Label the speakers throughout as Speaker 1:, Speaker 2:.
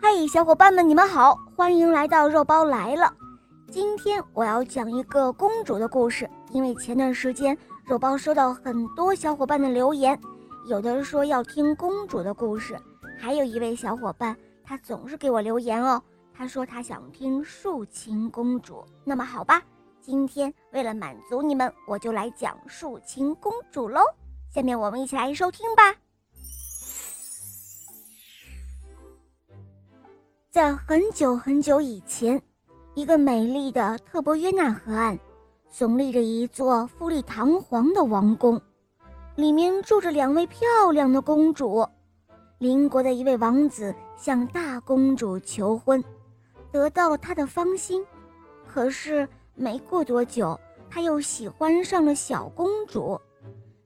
Speaker 1: 嗨，小伙伴们，你们好，欢迎来到肉包来了。今天我要讲一个公主的故事，因为前段时间肉包收到很多小伙伴的留言，有的说要听公主的故事，还有一位小伙伴他总是给我留言哦，他说他想听竖琴公主。那么好吧，今天为了满足你们，我就来讲竖琴公主喽。下面我们一起来收听吧。在很久很久以前，一个美丽的特伯约纳河岸，耸立着一座富丽堂皇的王宫，里面住着两位漂亮的公主。邻国的一位王子向大公主求婚，得到了她的芳心。可是没过多久，他又喜欢上了小公主。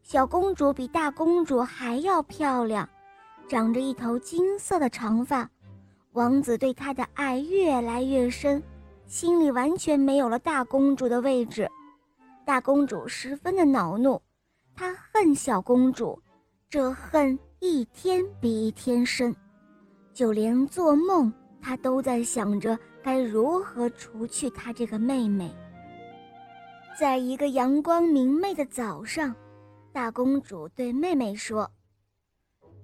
Speaker 1: 小公主比大公主还要漂亮，长着一头金色的长发。王子对她的爱越来越深，心里完全没有了大公主的位置。大公主十分的恼怒，她恨小公主，这恨一天比一天深，就连做梦她都在想着该如何除去她这个妹妹。在一个阳光明媚的早上，大公主对妹妹说：“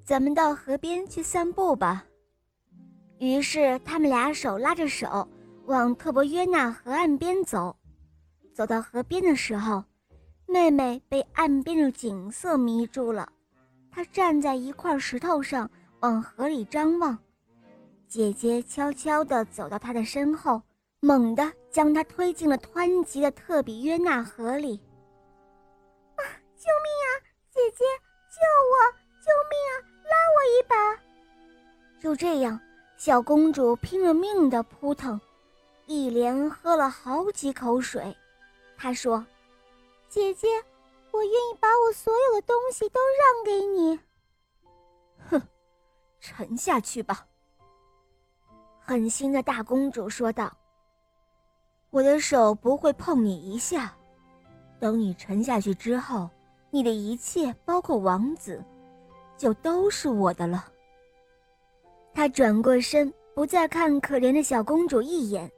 Speaker 1: 咱们到河边去散步吧。”于是，他们俩手拉着手往特伯约纳河岸边走。走到河边的时候，妹妹被岸边的景色迷住了。她站在一块石头上，往河里张望。姐姐悄悄地走到她的身后，猛地将她推进了湍急的特比约纳河里。
Speaker 2: 啊！救命啊！姐姐，救我！救命啊！拉我一把！
Speaker 1: 就这样。小公主拼了命地扑腾，一连喝了好几口水。她说：“
Speaker 2: 姐姐，我愿意把我所有的东西都让给你。”
Speaker 1: 哼，沉下去吧。”狠心的大公主说道。“我的手不会碰你一下。等你沉下去之后，你的一切，包括王子，就都是我的了。”他转过身，不再看可怜的小公主一眼，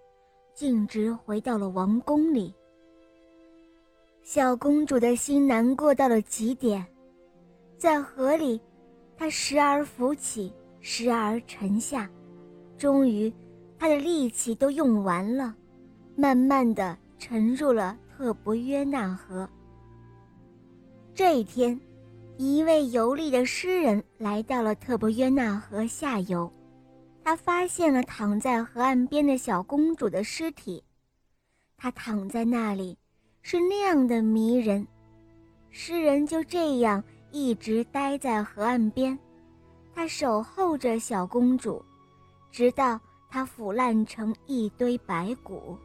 Speaker 1: 径直回到了王宫里。小公主的心难过到了极点，在河里，她时而浮起，时而沉下，终于，她的力气都用完了，慢慢的沉入了特伯约纳河。这一天。一位游历的诗人来到了特伯约纳河下游，他发现了躺在河岸边的小公主的尸体。她躺在那里，是那样的迷人。诗人就这样一直待在河岸边，他守候着小公主，直到她腐烂成一堆白骨。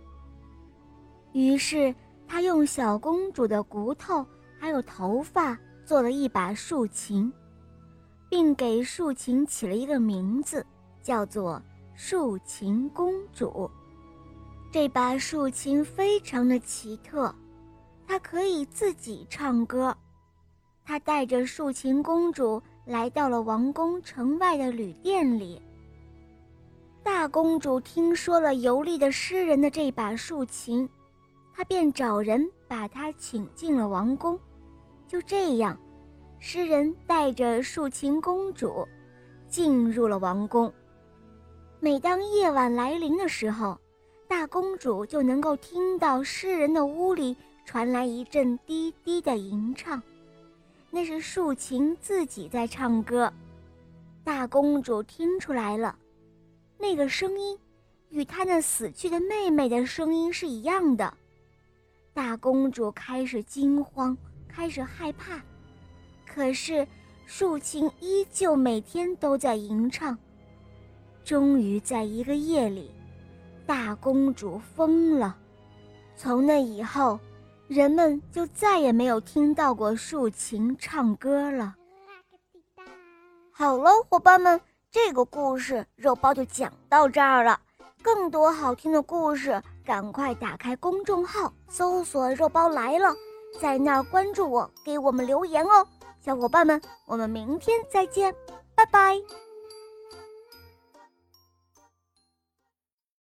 Speaker 1: 于是他用小公主的骨头还有头发。做了一把竖琴，并给竖琴起了一个名字，叫做竖琴公主。这把竖琴非常的奇特，它可以自己唱歌。他带着竖琴公主来到了王宫城外的旅店里。大公主听说了游历的诗人的这把竖琴，她便找人把她请进了王宫。就这样，诗人带着竖琴公主进入了王宫。每当夜晚来临的时候，大公主就能够听到诗人的屋里传来一阵低低的吟唱，那是竖琴自己在唱歌。大公主听出来了，那个声音与她那死去的妹妹的声音是一样的。大公主开始惊慌。开始害怕，可是竖琴依旧每天都在吟唱。终于在一个夜里，大公主疯了。从那以后，人们就再也没有听到过竖琴唱歌了。好了，伙伴们，这个故事肉包就讲到这儿了。更多好听的故事，赶快打开公众号，搜索“肉包来了”。在那儿关注我，给我们留言哦，小伙伴们，我们明天再见，拜拜。